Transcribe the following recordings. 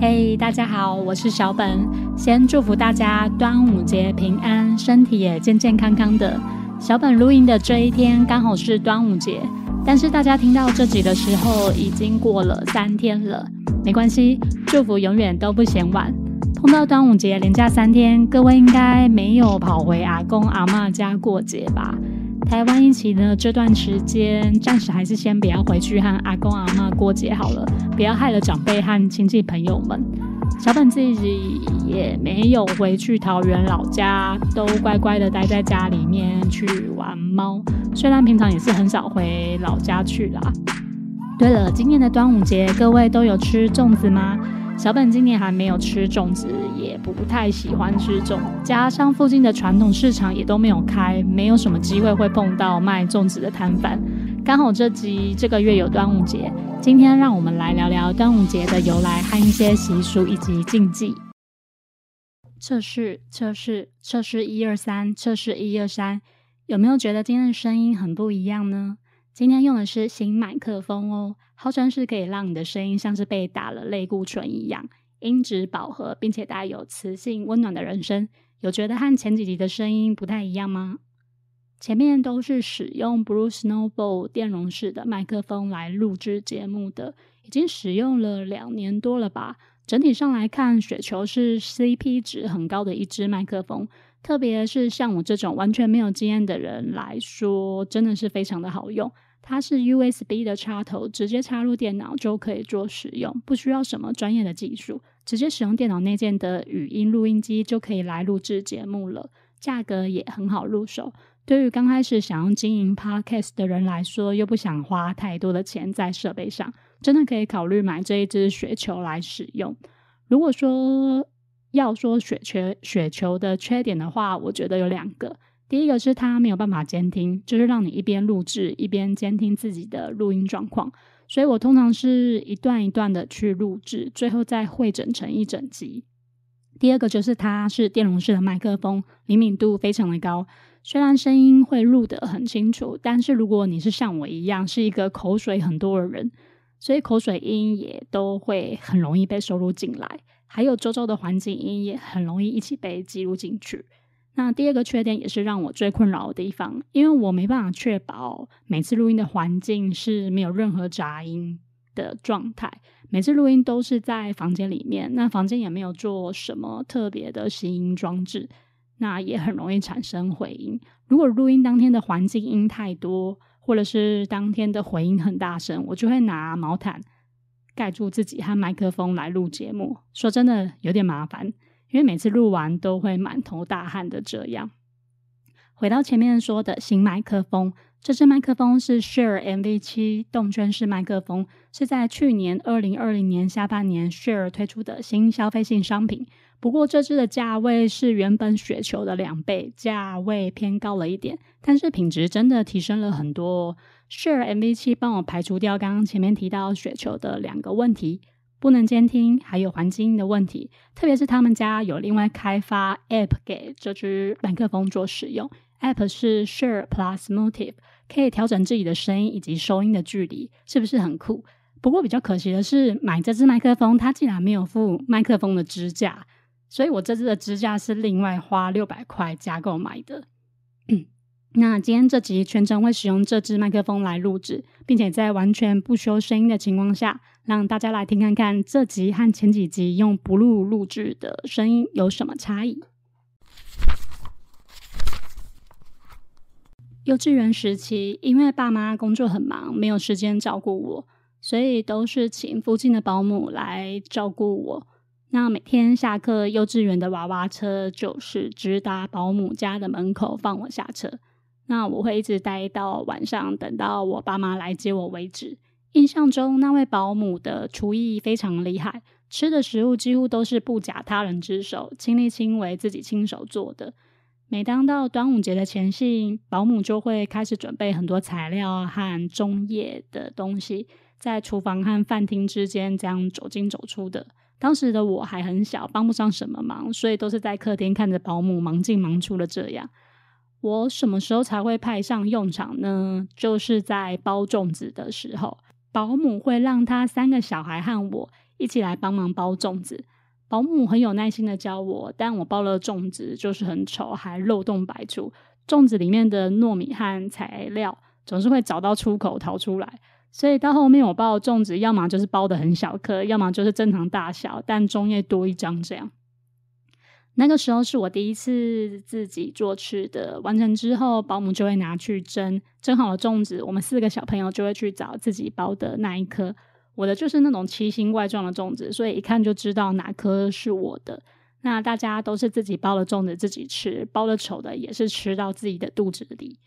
嘿，大家好，我是小本。先祝福大家端午节平安，身体也健健康康的。小本录音的这一天刚好是端午节，但是大家听到这集的时候已经过了三天了，没关系，祝福永远都不嫌晚。碰到端午节连假三天，各位应该没有跑回阿公阿妈家过节吧？台湾疫情呢这段时间，暂时还是先不要回去和阿公阿妈过节好了，不要害了长辈和亲戚朋友们。小本自己也没有回去桃园老家，都乖乖的待在家里面去玩猫。虽然平常也是很少回老家去啦。对了，今年的端午节，各位都有吃粽子吗？小本今年还没有吃粽子，也不太喜欢吃粽，加上附近的传统市场也都没有开，没有什么机会会碰到卖粽子的摊贩。刚好这集这个月有端午节，今天让我们来聊聊端午节的由来和一些习俗以及禁忌。测试测试测试一二三测试一二三，有没有觉得今天的声音很不一样呢？今天用的是新麦克风哦，号称是可以让你的声音像是被打了类固醇一样，音质饱和，并且带有磁性温暖的人声。有觉得和前几集的声音不太一样吗？前面都是使用 Blue Snowball 电容式的麦克风来录制节目的，已经使用了两年多了吧。整体上来看，雪球是 CP 值很高的一支麦克风，特别是像我这种完全没有经验的人来说，真的是非常的好用。它是 USB 的插头，直接插入电脑就可以做使用，不需要什么专业的技术，直接使用电脑内建的语音录音机就可以来录制节目了。价格也很好入手，对于刚开始想要经营 Podcast 的人来说，又不想花太多的钱在设备上，真的可以考虑买这一只雪球来使用。如果说要说雪球雪球的缺点的话，我觉得有两个。第一个是它没有办法监听，就是让你一边录制一边监听自己的录音状况，所以我通常是一段一段的去录制，最后再汇整成一整集。第二个就是它是电容式的麦克风，灵敏度非常的高，虽然声音会录得很清楚，但是如果你是像我一样是一个口水很多的人，所以口水音也都会很容易被收录进来，还有周遭的环境音也很容易一起被记录进去。那第二个缺点也是让我最困扰的地方，因为我没办法确保每次录音的环境是没有任何杂音的状态。每次录音都是在房间里面，那房间也没有做什么特别的吸音装置，那也很容易产生回音。如果录音当天的环境音太多，或者是当天的回音很大声，我就会拿毛毯盖住自己和麦克风来录节目。说真的，有点麻烦。因为每次录完都会满头大汗的这样。回到前面说的新麦克风，这支麦克风是 Share MV 七动圈式麦克风，是在去年二零二零年下半年 Share 推出的新消费性商品。不过这支的价位是原本雪球的两倍，价位偏高了一点，但是品质真的提升了很多。Share MV 七帮我排除掉刚刚前面提到雪球的两个问题。不能监听，还有环境音的问题，特别是他们家有另外开发 App 给这支麦克风做使用，App 是 Share Plus Motive，可以调整自己的声音以及收音的距离，是不是很酷？不过比较可惜的是，买这支麦克风它竟然没有附麦克风的支架，所以我这支的支架是另外花六百块加购买的。那今天这集全程会使用这支麦克风来录制，并且在完全不修声音的情况下，让大家来听看看这集和前几集用不录录制的声音有什么差异。幼稚园时期，因为爸妈工作很忙，没有时间照顾我，所以都是请附近的保姆来照顾我。那每天下课，幼稚园的娃娃车就是直达保姆家的门口放我下车。那我会一直待到晚上，等到我爸妈来接我为止。印象中，那位保姆的厨艺非常厉害，吃的食物几乎都是不假他人之手，亲力亲为，自己亲手做的。每当到端午节的前夕，保姆就会开始准备很多材料和中叶的东西，在厨房和饭厅之间这样走进走出的。当时的我还很小，帮不上什么忙，所以都是在客厅看着保姆忙进忙出的这样。我什么时候才会派上用场呢？就是在包粽子的时候，保姆会让他三个小孩和我一起来帮忙包粽子。保姆很有耐心的教我，但我包了粽子就是很丑，还漏洞百出。粽子里面的糯米和材料总是会找到出口逃出来，所以到后面我包的粽子，要么就是包的很小颗，要么就是正常大小，但中叶多一张这样。那个时候是我第一次自己做吃的，完成之后，保姆就会拿去蒸，蒸好了粽子，我们四个小朋友就会去找自己包的那一颗。我的就是那种奇形怪状的粽子，所以一看就知道哪颗是我的。那大家都是自己包的粽子自己吃，包的丑的也是吃到自己的肚子里。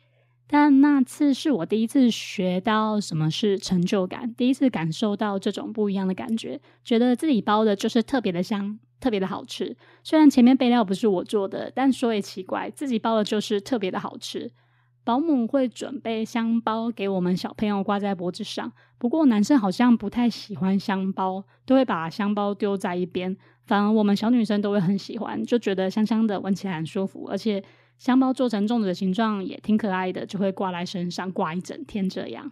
但那次是我第一次学到什么是成就感，第一次感受到这种不一样的感觉，觉得自己包的就是特别的香，特别的好吃。虽然前面备料不是我做的，但说也奇怪，自己包的就是特别的好吃。保姆会准备香包给我们小朋友挂在脖子上，不过男生好像不太喜欢香包，都会把香包丢在一边。反而我们小女生都会很喜欢，就觉得香香的，闻起来很舒服，而且香包做成粽子的形状也挺可爱的，就会挂在身上挂一整天这样。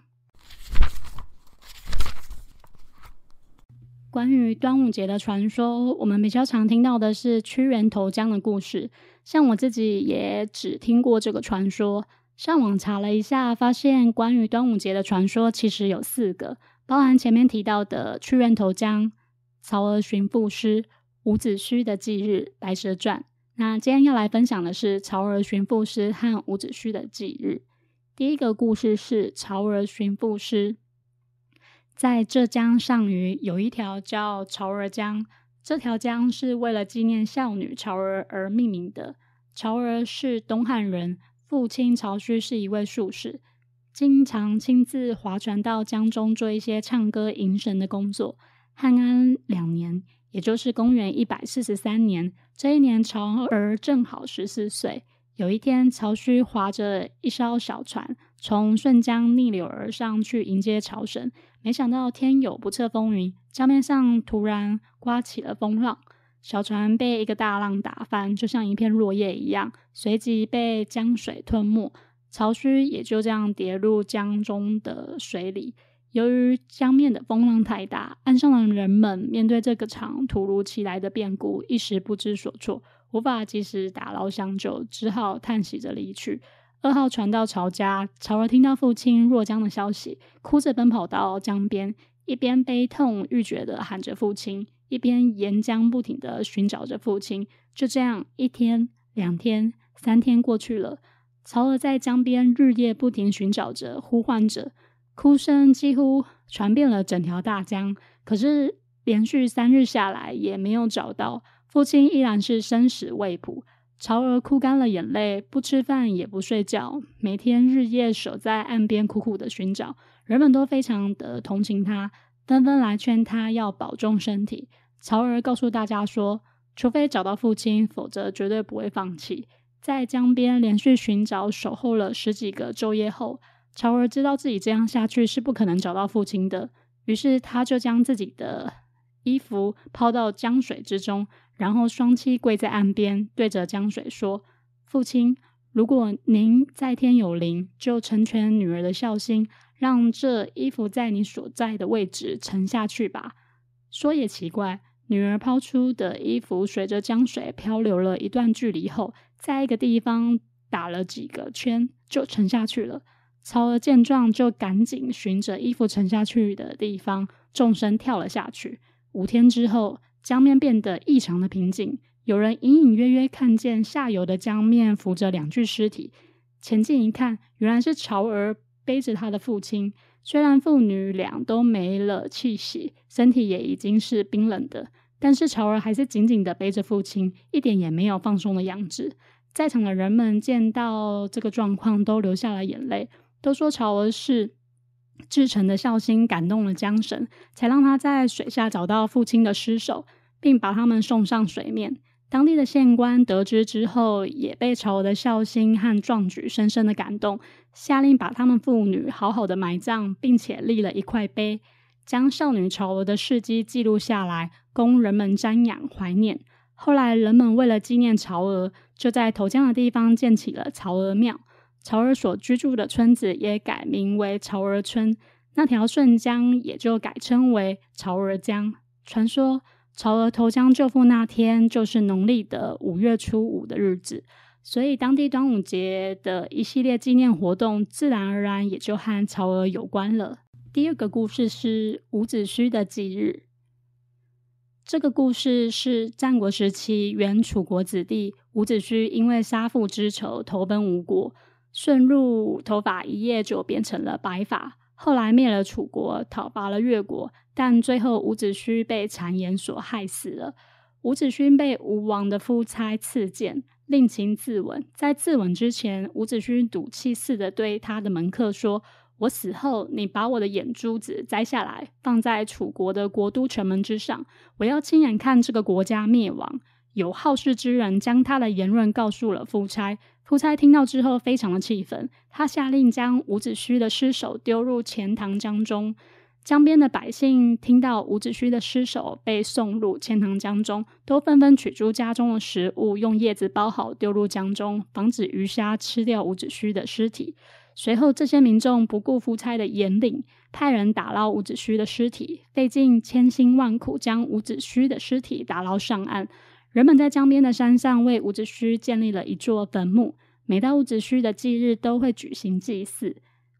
关于端午节的传说，我们比较常听到的是屈原投江的故事，像我自己也只听过这个传说。上网查了一下，发现关于端午节的传说其实有四个，包含前面提到的屈原投江、曹娥寻父诗、伍子胥的忌日、白蛇传。那今天要来分享的是曹儿寻父诗和伍子胥的忌日。第一个故事是曹儿寻父诗，在浙江上虞有一条叫曹儿江，这条江是为了纪念孝女曹娥而命名的。曹娥是东汉人。父亲曹虚是一位术士，经常亲自划船到江中做一些唱歌迎神的工作。汉安两年，也就是公元一百四十三年，这一年曹儿正好十四岁。有一天，曹虚划着一艘小船从顺江逆流而上去迎接曹神，没想到天有不测风云，江面上突然刮起了风浪。小船被一个大浪打翻，就像一片落叶一样，随即被江水吞没。曹虚也就这样跌入江中的水里。由于江面的风浪太大，岸上的人们面对这个场突如其来的变故，一时不知所措，无法及时打捞相救，只好叹息着离去。二号船到曹家，曹儿听到父亲落江的消息，哭着奔跑到江边，一边悲痛欲绝的喊着父亲。一边沿江不停的寻找着父亲，就这样一天、两天、三天过去了。曹娥在江边日夜不停寻找着、呼唤着，哭声几乎传遍了整条大江。可是连续三日下来也没有找到父亲，依然是生死未卜。曹娥哭干了眼泪，不吃饭也不睡觉，每天日夜守在岸边苦苦的寻找。人们都非常的同情他。纷纷来劝他要保重身体。曹儿告诉大家说：“除非找到父亲，否则绝对不会放弃。”在江边连续寻找、守候了十几个昼夜后，乔儿知道自己这样下去是不可能找到父亲的。于是，他就将自己的衣服抛到江水之中，然后双膝跪在岸边，对着江水说：“父亲，如果您在天有灵，就成全女儿的孝心。”让这衣服在你所在的位置沉下去吧。说也奇怪，女儿抛出的衣服随着江水漂流了一段距离后，在一个地方打了几个圈就沉下去了。曹娥见状，就赶紧循着衣服沉下去的地方纵身跳了下去。五天之后，江面变得异常的平静，有人隐隐约约看见下游的江面浮着两具尸体。前进一看，原来是曹娥。背着他的父亲，虽然父女俩都没了气息，身体也已经是冰冷的，但是曹儿还是紧紧的背着父亲，一点也没有放松的样子。在场的人们见到这个状况，都流下了眼泪，都说曹娥是至诚的孝心感动了江神，才让他在水下找到父亲的尸首，并把他们送上水面。当地的县官得知之后，也被曹娥的孝心和壮举深深的感动，下令把他们父女好好的埋葬，并且立了一块碑，将少女曹娥的事迹记录下来，供人们瞻仰怀念。后来人们为了纪念曹娥，就在投江的地方建起了曹娥庙。曹娥所居住的村子也改名为曹娥村，那条顺江也就改称为曹娥江。传说曹娥投江救父那天就是农历的五月初五的日子，所以当地端午节的一系列纪念活动，自然而然也就和曹娥有关了。第二个故事是伍子胥的忌日。这个故事是战国时期原楚国子弟伍子胥因为杀父之仇投奔吴国。顺路头发一夜就变成了白发，后来灭了楚国，讨伐了越国，但最后伍子胥被谗言所害死了。伍子胥被吴王的夫差赐剑，令秦自刎。在自刎之前，伍子胥赌气似的对他的门客说：“我死后，你把我的眼珠子摘下来，放在楚国的国都城门之上，我要亲眼看这个国家灭亡。”有好事之人将他的言论告诉了夫差。夫差听到之后，非常的气愤，他下令将伍子胥的尸首丢入钱塘江中。江边的百姓听到伍子胥的尸首被送入钱塘江中，都纷纷取出家中的食物，用叶子包好丢入江中，防止鱼虾吃掉伍子胥的尸体。随后，这些民众不顾夫差的严令，派人打捞伍子胥的尸体，费尽千辛万苦将伍子胥的尸体打捞上岸。人们在江边的山上为伍子胥建立了一座坟墓，每到伍子胥的忌日都会举行祭祀。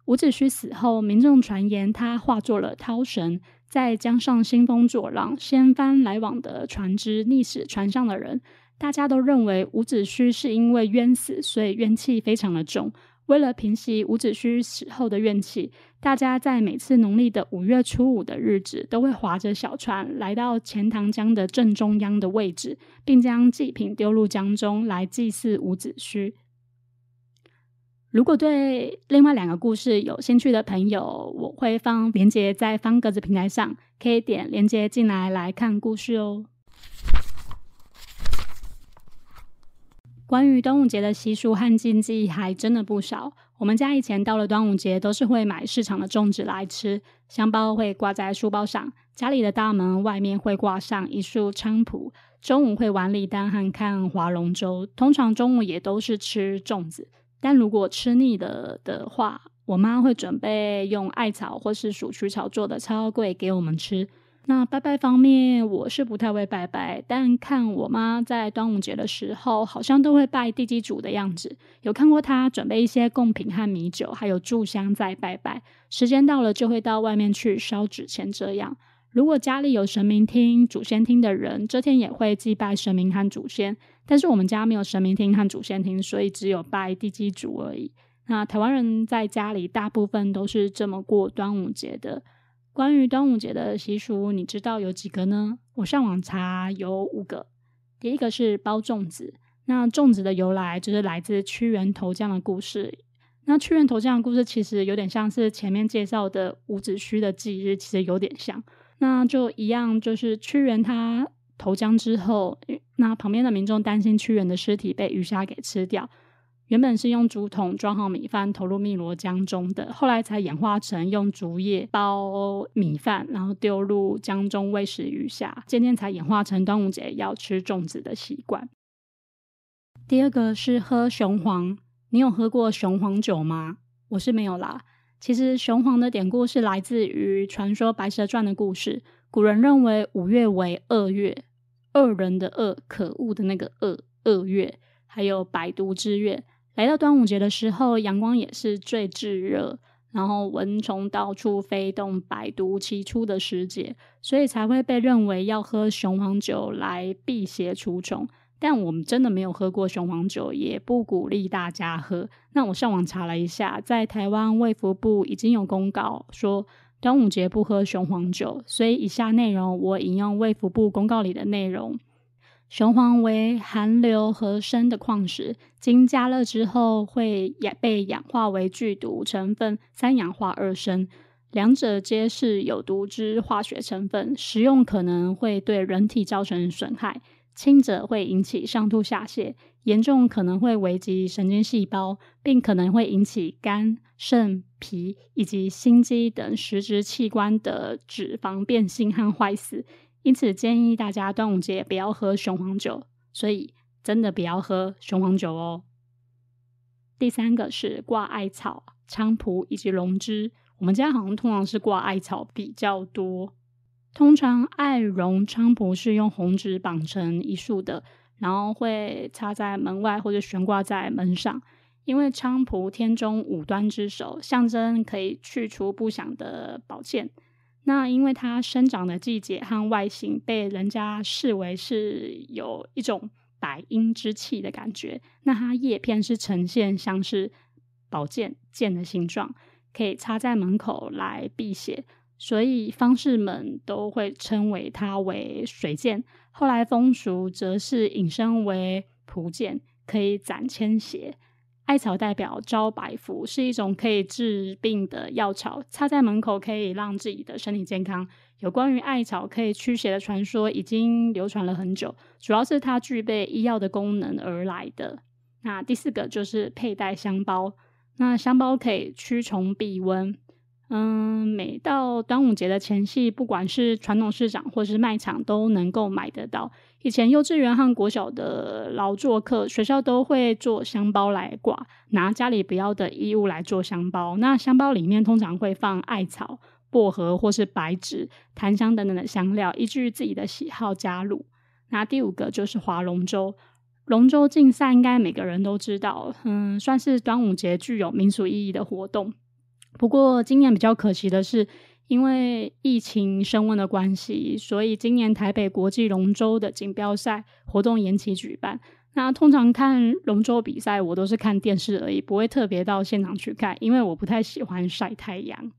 伍子胥死后，民众传言他化作了涛神，在江上兴风作浪，掀翻来往的船只，溺死船上的人。大家都认为伍子胥是因为冤死，所以怨气非常的重。为了平息伍子胥死后的怨气，大家在每次农历的五月初五的日子，都会划着小船来到钱塘江的正中央的位置，并将祭品丢入江中来祭祀伍子胥。如果对另外两个故事有兴趣的朋友，我会放链接在方格子平台上，可以点链接进来来看故事哦。关于端午节的习俗和禁忌还真的不少。我们家以前到了端午节都是会买市场的粽子来吃，香包会挂在书包上，家里的大门外面会挂上一束菖蒲。中午会玩礼单和看划龙舟，通常中午也都是吃粽子。但如果吃腻了的话，我妈会准备用艾草或是鼠曲草做的超贵给我们吃。那拜拜方面，我是不太会拜拜，但看我妈在端午节的时候，好像都会拜地基主的样子。有看过她准备一些贡品和米酒，还有柱香在拜拜。时间到了，就会到外面去烧纸钱。这样，如果家里有神明厅、祖先厅的人，这天也会祭拜神明和祖先。但是我们家没有神明厅和祖先厅，所以只有拜地基主而已。那台湾人在家里大部分都是这么过端午节的。关于端午节的习俗，你知道有几个呢？我上网查有五个。第一个是包粽子，那粽子的由来就是来自屈原投江的故事。那屈原投江的故事其实有点像是前面介绍的伍子胥的忌日，其实有点像。那就一样，就是屈原他投江之后，那旁边的民众担心屈原的尸体被鱼虾给吃掉。原本是用竹筒装好米饭投入汨罗江中的，后来才演化成用竹叶包米饭，然后丢入江中喂食鱼虾，渐渐才演化成端午节要吃粽子的习惯。第二个是喝雄黄，你有喝过雄黄酒吗？我是没有啦。其实雄黄的典故是来自于传说《白蛇传》的故事。古人认为五月为恶月，恶人的恶，可恶的那个恶，恶月，还有百毒之月。来到端午节的时候，阳光也是最炙热，然后蚊虫到处飞动，百毒齐出的时节，所以才会被认为要喝雄黄酒来辟邪除虫。但我们真的没有喝过雄黄酒，也不鼓励大家喝。那我上网查了一下，在台湾卫福部已经有公告说端午节不喝雄黄酒，所以以下内容我引用卫福部公告里的内容。雄黄为含硫和砷的矿石，经加热之后会氧被氧化为剧毒成分三氧化二砷，两者皆是有毒之化学成分，食用可能会对人体造成损害。轻者会引起上吐下泻，严重可能会危及神经细胞，并可能会引起肝、肾、脾以及心肌等实质器官的脂肪变性和坏死。因此建议大家端午节不要喝雄黄酒，所以真的不要喝雄黄酒哦。第三个是挂艾草、菖蒲以及龙枝，我们家好像通常是挂艾草比较多。通常艾绒菖蒲是用红纸绑成一束的，然后会插在门外或者悬挂在门上。因为菖蒲天中五端之首，象征可以去除不祥的宝剑。那因为它生长的季节和外形被人家视为是有一种百阴之气的感觉，那它叶片是呈现像是宝剑剑的形状，可以插在门口来辟邪。所以方士们都会称为它为水剑，后来风俗则是引申为蒲剑，可以斩千邪。艾草代表招百福，是一种可以治病的药草，插在门口可以让自己的身体健康。有关于艾草可以驱邪的传说已经流传了很久，主要是它具备医药的功能而来的。那第四个就是佩戴香包，那香包可以驱虫避瘟。嗯，每到端午节的前夕，不管是传统市场或是卖场，都能够买得到。以前幼稚园和国小的劳作课，学校都会做香包来挂，拿家里不要的衣物来做香包。那香包里面通常会放艾草、薄荷或是白芷、檀香等等的香料，依据自己的喜好加入。那第五个就是划龙舟，龙舟竞赛应该每个人都知道，嗯，算是端午节具有民俗意义的活动。不过今年比较可惜的是，因为疫情升温的关系，所以今年台北国际龙舟的锦标赛活动延期举办。那通常看龙舟比赛，我都是看电视而已，不会特别到现场去看，因为我不太喜欢晒太阳。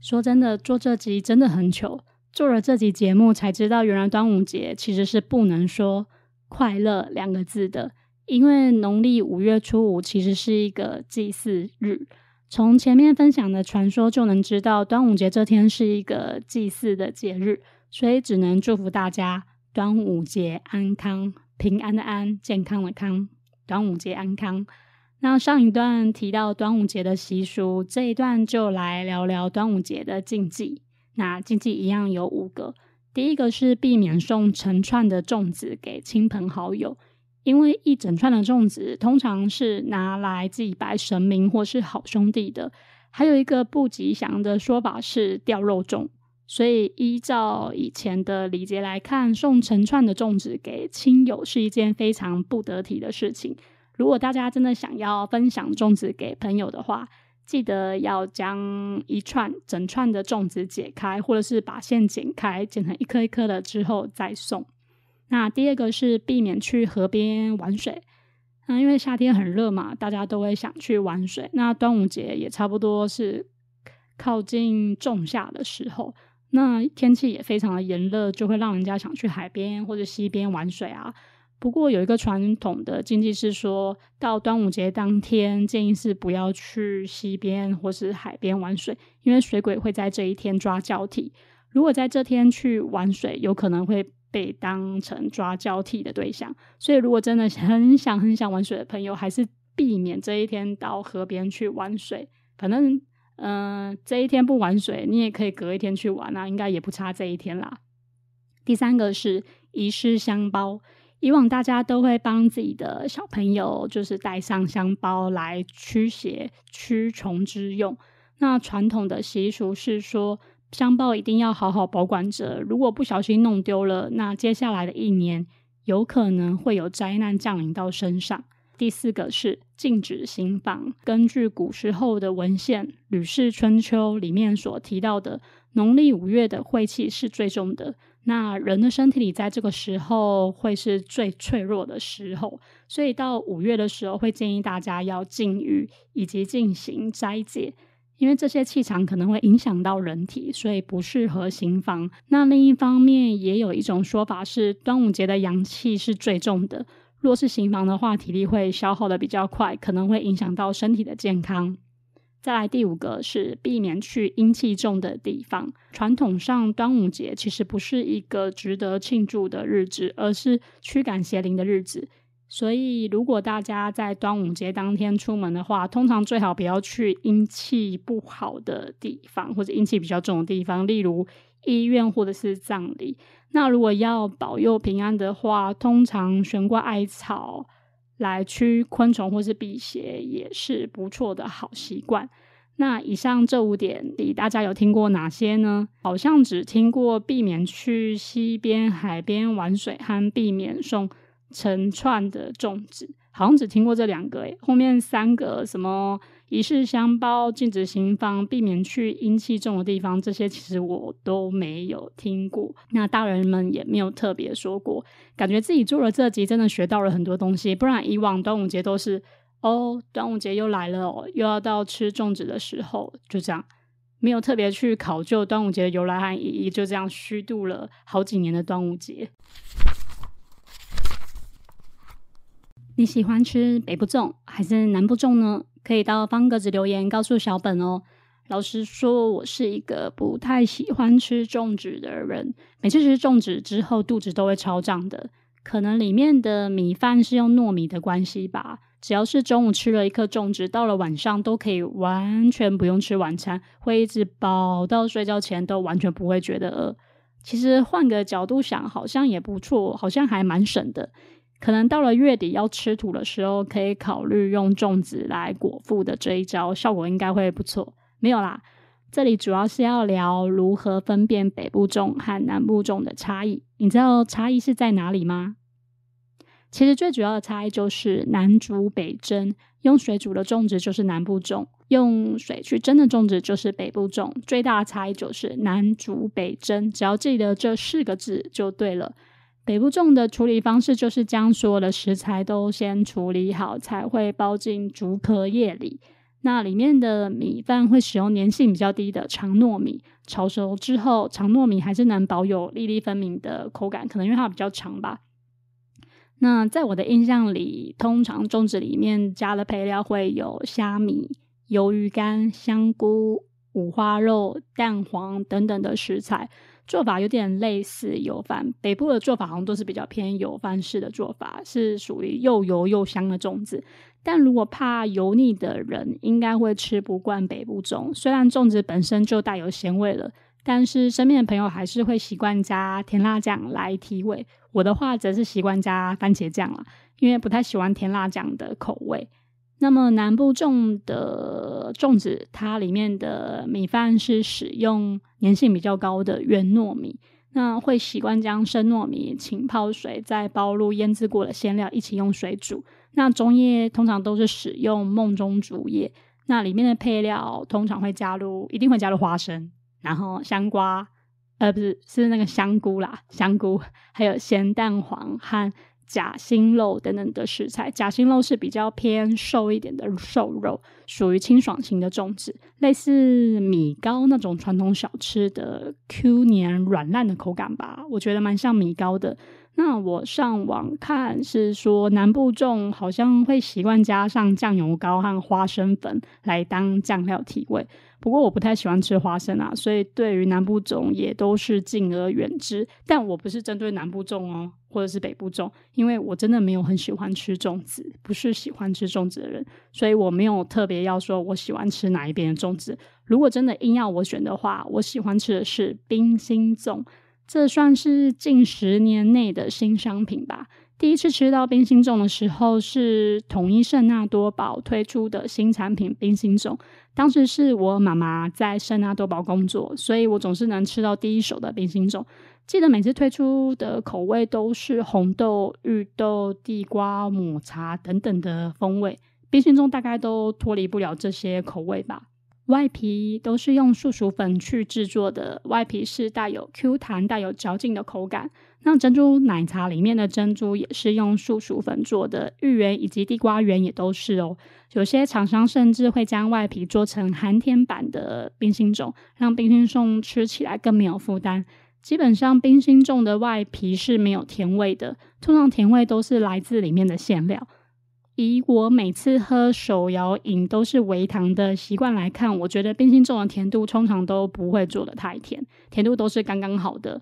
说真的，做这集真的很糗。做了这集节目才知道，原来端午节其实是不能说“快乐”两个字的。因为农历五月初五其实是一个祭祀日，从前面分享的传说就能知道，端午节这天是一个祭祀的节日，所以只能祝福大家端午节安康，平安的安，健康的康，端午节安康。那上一段提到端午节的习俗，这一段就来聊聊端午节的禁忌。那禁忌一样有五个，第一个是避免送成串的粽子给亲朋好友。因为一整串的粽子通常是拿来祭拜神明或是好兄弟的，还有一个不吉祥的说法是掉肉粽，所以依照以前的礼节来看，送成串的粽子给亲友是一件非常不得体的事情。如果大家真的想要分享粽子给朋友的话，记得要将一串整串的粽子解开，或者是把线剪开，剪成一颗一颗的之后再送。那第二个是避免去河边玩水，那因为夏天很热嘛，大家都会想去玩水。那端午节也差不多是靠近仲夏的时候，那天气也非常的炎热，就会让人家想去海边或者溪边玩水啊。不过有一个传统的禁忌是说，到端午节当天，建议是不要去溪边或是海边玩水，因为水鬼会在这一天抓交替。如果在这天去玩水，有可能会。被当成抓交替的对象，所以如果真的很想很想玩水的朋友，还是避免这一天到河边去玩水。反正，嗯，这一天不玩水，你也可以隔一天去玩啊，应该也不差这一天啦。第三个是遗失香包，以往大家都会帮自己的小朋友就是带上香包来驱邪驱虫之用。那传统的习俗是说。香包一定要好好保管着，如果不小心弄丢了，那接下来的一年有可能会有灾难降临到身上。第四个是禁止行房。根据古时候的文献《吕氏春秋》里面所提到的，农历五月的晦气是最重的，那人的身体里在这个时候会是最脆弱的时候，所以到五月的时候会建议大家要禁欲以及进行斋戒。因为这些气场可能会影响到人体，所以不适合行房。那另一方面，也有一种说法是，端午节的阳气是最重的，若是行房的话，体力会消耗的比较快，可能会影响到身体的健康。再来第五个是避免去阴气重的地方。传统上，端午节其实不是一个值得庆祝的日子，而是驱赶邪灵的日子。所以如果大家在端午节当天出门的话，通常最好不要去阴气不好的地方，或者阴气比较重的地方，例如医院或者是葬礼。那如果要保佑平安的话，通常悬挂艾草来驱昆虫或是辟邪，也是不错的好习惯。那以上这五点里，大家有听过哪些呢？好像只听过避免去溪边、海边玩水和避免送成串的粽子，好像只听过这两个。诶后面三个什么仪式香包、禁止行方、避免去阴气重的地方，这些其实我都没有听过。那大人们也没有特别说过，感觉自己做了这集，真的学到了很多东西。不然以往端午节都是。哦，端午节又来了哦，又要到吃粽子的时候，就这样，没有特别去考究端午节的由来和意义，就这样虚度了好几年的端午节。你喜欢吃北部粽还是南部粽呢？可以到方格子留言告诉小本哦。老实说，我是一个不太喜欢吃粽子的人，每次吃粽子之后，肚子都会超胀的。可能里面的米饭是用糯米的关系吧。只要是中午吃了一颗粽子，到了晚上都可以完全不用吃晚餐，会一直饱到睡觉前都完全不会觉得饿。其实换个角度想，好像也不错，好像还蛮省的。可能到了月底要吃土的时候，可以考虑用粽子来果腹的这一招，效果应该会不错。没有啦，这里主要是要聊如何分辨北部粽和南部粽的差异。你知道差异是在哪里吗？其实最主要的差异就是南煮北蒸，用水煮的粽子就是南部粽，用水去蒸的粽子就是北部粽。最大的差异就是南煮北蒸，只要记得这四个字就对了。北部粽的处理方式就是将所有的食材都先处理好，才会包进竹壳叶里。那里面的米饭会使用粘性比较低的长糯米，炒熟之后，长糯米还是能保有粒粒分明的口感，可能因为它比较长吧。那在我的印象里，通常粽子里面加的配料会有虾米、鱿鱼干、香菇、五花肉、蛋黄等等的食材，做法有点类似油饭。北部的做法好像都是比较偏油饭式的做法，是属于又油又香的粽子。但如果怕油腻的人，应该会吃不惯北部粽。虽然粽子本身就带有咸味了。但是身边的朋友还是会习惯加甜辣酱来提味，我的话则是习惯加番茄酱了，因为不太喜欢甜辣酱的口味。那么南部种的粽子，它里面的米饭是使用粘性比较高的原糯米，那会习惯将生糯米浸泡水，再包入腌制过的馅料一起用水煮。那中叶通常都是使用梦中竹叶，那里面的配料通常会加入，一定会加入花生。然后香瓜，呃，不是，是那个香菇啦，香菇，还有咸蛋黄和假心肉等等的食材。假心肉是比较偏瘦一点的瘦肉，属于清爽型的粽子，类似米糕那种传统小吃的 Q 黏软烂的口感吧，我觉得蛮像米糕的。那我上网看是说，南部粽好像会习惯加上酱油膏和花生粉来当酱料提味。不过我不太喜欢吃花生啊，所以对于南部粽也都是敬而远之。但我不是针对南部粽哦，或者是北部粽，因为我真的没有很喜欢吃粽子，不是喜欢吃粽子的人，所以我没有特别要说我喜欢吃哪一边的粽子。如果真的硬要我选的话，我喜欢吃的是冰心粽。这算是近十年内的新商品吧。第一次吃到冰心粽的时候，是统一圣纳多堡推出的新产品冰心粽。当时是我妈妈在圣纳多堡工作，所以我总是能吃到第一手的冰心粽。记得每次推出的口味都是红豆、芋豆、地瓜、抹茶等等的风味，冰心粽大概都脱离不了这些口味吧。外皮都是用树薯粉去制作的，外皮是带有 Q 弹、带有嚼劲的口感。那珍珠奶茶里面的珍珠也是用树薯粉做的，芋圆以及地瓜圆也都是哦。有些厂商甚至会将外皮做成寒天版的冰心粽，让冰心粽吃起来更没有负担。基本上冰心粽的外皮是没有甜味的，通常甜味都是来自里面的馅料。以我每次喝手摇饮都是微糖的习惯来看，我觉得冰心粽的甜度通常都不会做的太甜，甜度都是刚刚好的。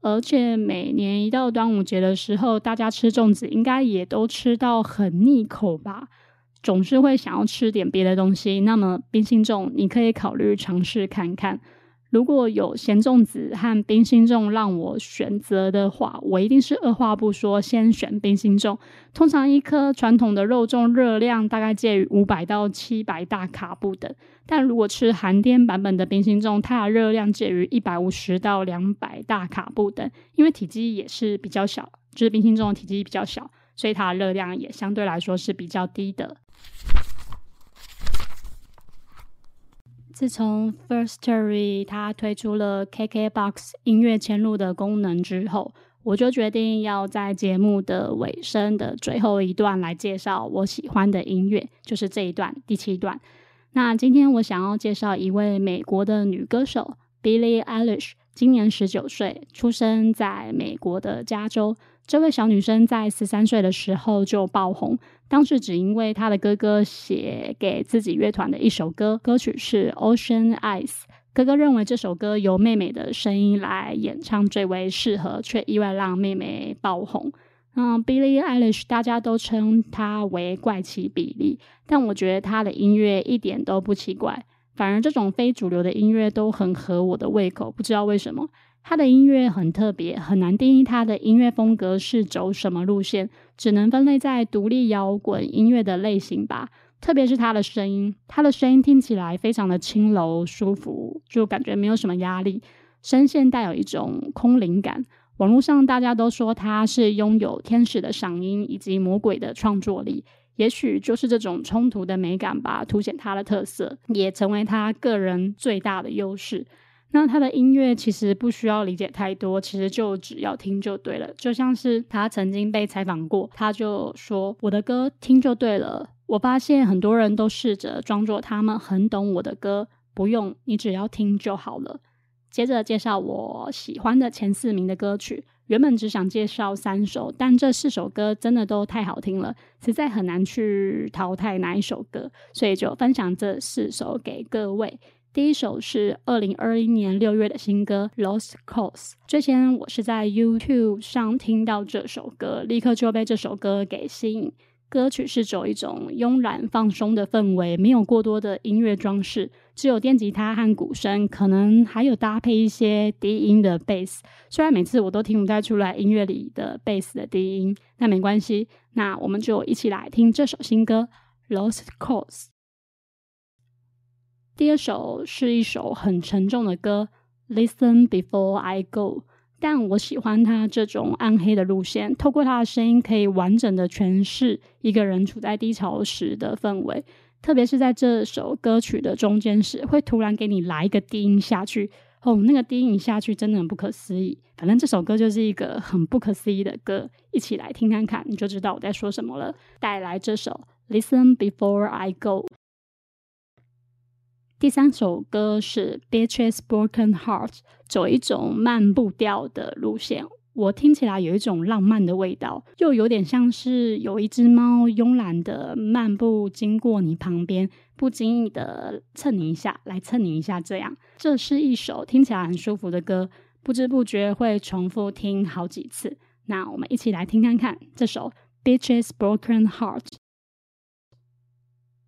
而且每年一到端午节的时候，大家吃粽子应该也都吃到很腻口吧，总是会想要吃点别的东西。那么冰心粽，你可以考虑尝试看看。如果有咸粽子和冰心粽让我选择的话，我一定是二话不说先选冰心粽。通常一颗传统的肉粽热量大概介于五百到七百大卡不等，但如果吃寒天版本的冰心粽，它的热量介于一百五十到两百大卡不等。因为体积也是比较小，就是冰心粽的体积比较小，所以它的热量也相对来说是比较低的。自从 First Story 它推出了 KKBOX 音乐嵌入的功能之后，我就决定要在节目的尾声的最后一段来介绍我喜欢的音乐，就是这一段第七段。那今天我想要介绍一位美国的女歌手 Billie Eilish，今年十九岁，出生在美国的加州。这位小女生在十三岁的时候就爆红。当时只因为她的哥哥写给自己乐团的一首歌，歌曲是《Ocean Eyes》。哥哥认为这首歌由妹妹的声音来演唱最为适合，却意外让妹妹爆红。嗯，Billie Eilish 大家都称她为怪奇比利，但我觉得她的音乐一点都不奇怪，反而这种非主流的音乐都很合我的胃口。不知道为什么。他的音乐很特别，很难定义他的音乐风格是走什么路线，只能分类在独立摇滚音乐的类型吧。特别是他的声音，他的声音听起来非常的轻柔舒服，就感觉没有什么压力，声线带有一种空灵感。网络上大家都说他是拥有天使的嗓音以及魔鬼的创作力，也许就是这种冲突的美感吧，凸显他的特色，也成为他个人最大的优势。那他的音乐其实不需要理解太多，其实就只要听就对了。就像是他曾经被采访过，他就说：“我的歌听就对了。”我发现很多人都试着装作他们很懂我的歌，不用你只要听就好了。接着介绍我喜欢的前四名的歌曲。原本只想介绍三首，但这四首歌真的都太好听了，实在很难去淘汰哪一首歌，所以就分享这四首给各位。第一首是二零二一年六月的新歌《Lost Cause》。之前我是在 YouTube 上听到这首歌，立刻就被这首歌给吸引。歌曲是走一种慵懒放松的氛围，没有过多的音乐装饰，只有电吉他和鼓声，可能还有搭配一些低音的 bass。虽然每次我都听不太出来音乐里的 bass 的低音，但没关系。那我们就一起来听这首新歌《Lost Cause》。第二首是一首很沉重的歌，《Listen Before I Go》，但我喜欢他这种暗黑的路线，透过他的声音可以完整的诠释一个人处在低潮时的氛围，特别是在这首歌曲的中间时，会突然给你来一个低音下去，哦，那个低音下去真的很不可思议。反正这首歌就是一个很不可思议的歌，一起来听看看，你就知道我在说什么了。带来这首《Listen Before I Go》。第三首歌是《Beatrice Broken Heart》，走一种慢步调的路线，我听起来有一种浪漫的味道，又有点像是有一只猫慵懒的漫步经过你旁边，不经意的蹭你一下，来蹭你一下，这样。这是一首听起来很舒服的歌，不知不觉会重复听好几次。那我们一起来听看看这首《Beatrice Broken Heart》。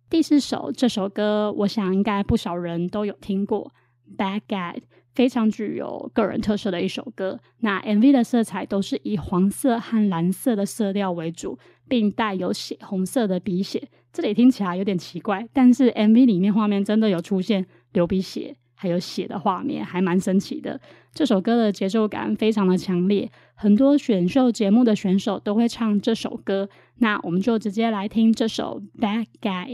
第四首这首歌，我想应该不少人都有听过，《Bad Guy》非常具有个人特色的一首歌。那 MV 的色彩都是以黄色和蓝色的色调为主，并带有血红色的鼻血。这里听起来有点奇怪，但是 MV 里面画面真的有出现流鼻血还有血的画面，还蛮神奇的。这首歌的节奏感非常的强烈，很多选秀节目的选手都会唱这首歌。那我们就直接来听这首《Bad Guy》。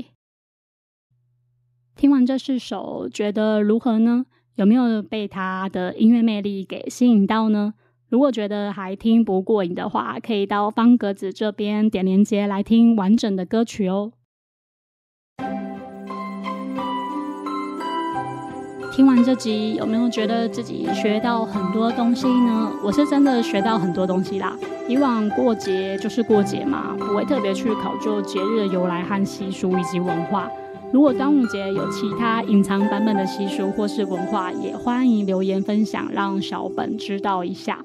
听完这四首，觉得如何呢？有没有被他的音乐魅力给吸引到呢？如果觉得还听不过瘾的话，可以到方格子这边点连接来听完整的歌曲哦。听完这集，有没有觉得自己学到很多东西呢？我是真的学到很多东西啦。以往过节就是过节嘛，不会特别去考究节日的由来和习俗以及文化。如果端午节有其他隐藏版本的习俗或是文化，也欢迎留言分享，让小本知道一下。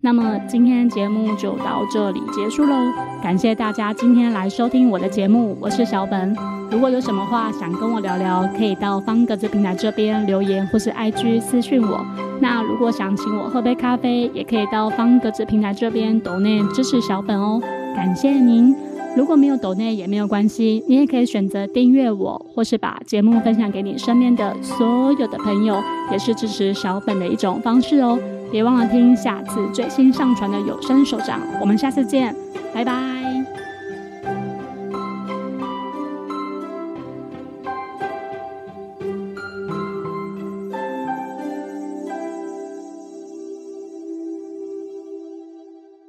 那么今天节目就到这里结束喽，感谢大家今天来收听我的节目，我是小本。如果有什么话想跟我聊聊，可以到方格子平台这边留言，或是 IG 私讯我。那如果想请我喝杯咖啡，也可以到方格子平台这边抖内支持小本哦，感谢您。如果没有抖内也没有关系，你也可以选择订阅我，或是把节目分享给你身边的所有的朋友，也是支持小粉的一种方式哦。别忘了听下次最新上传的有声手掌，我们下次见，拜拜。